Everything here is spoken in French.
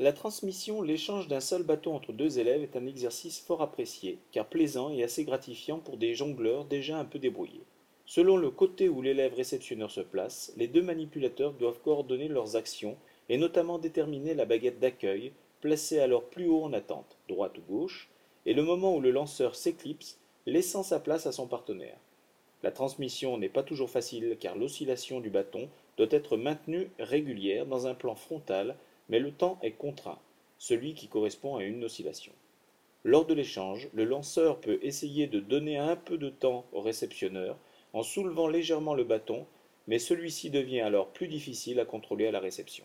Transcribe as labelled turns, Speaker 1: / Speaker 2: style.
Speaker 1: La transmission, l'échange d'un seul bâton entre deux élèves est un exercice fort apprécié, car plaisant et assez gratifiant pour des jongleurs déjà un peu débrouillés. Selon le côté où l'élève réceptionneur se place, les deux manipulateurs doivent coordonner leurs actions et notamment déterminer la baguette d'accueil, placée alors plus haut en attente, droite ou gauche, et le moment où le lanceur s'éclipse, laissant sa place à son partenaire. La transmission n'est pas toujours facile car l'oscillation du bâton doit être maintenue régulière dans un plan frontal mais le temps est contraint, celui qui correspond à une oscillation. Lors de l'échange, le lanceur peut essayer de donner un peu de temps au réceptionneur en soulevant légèrement le bâton, mais celui-ci devient alors plus difficile à contrôler à la réception.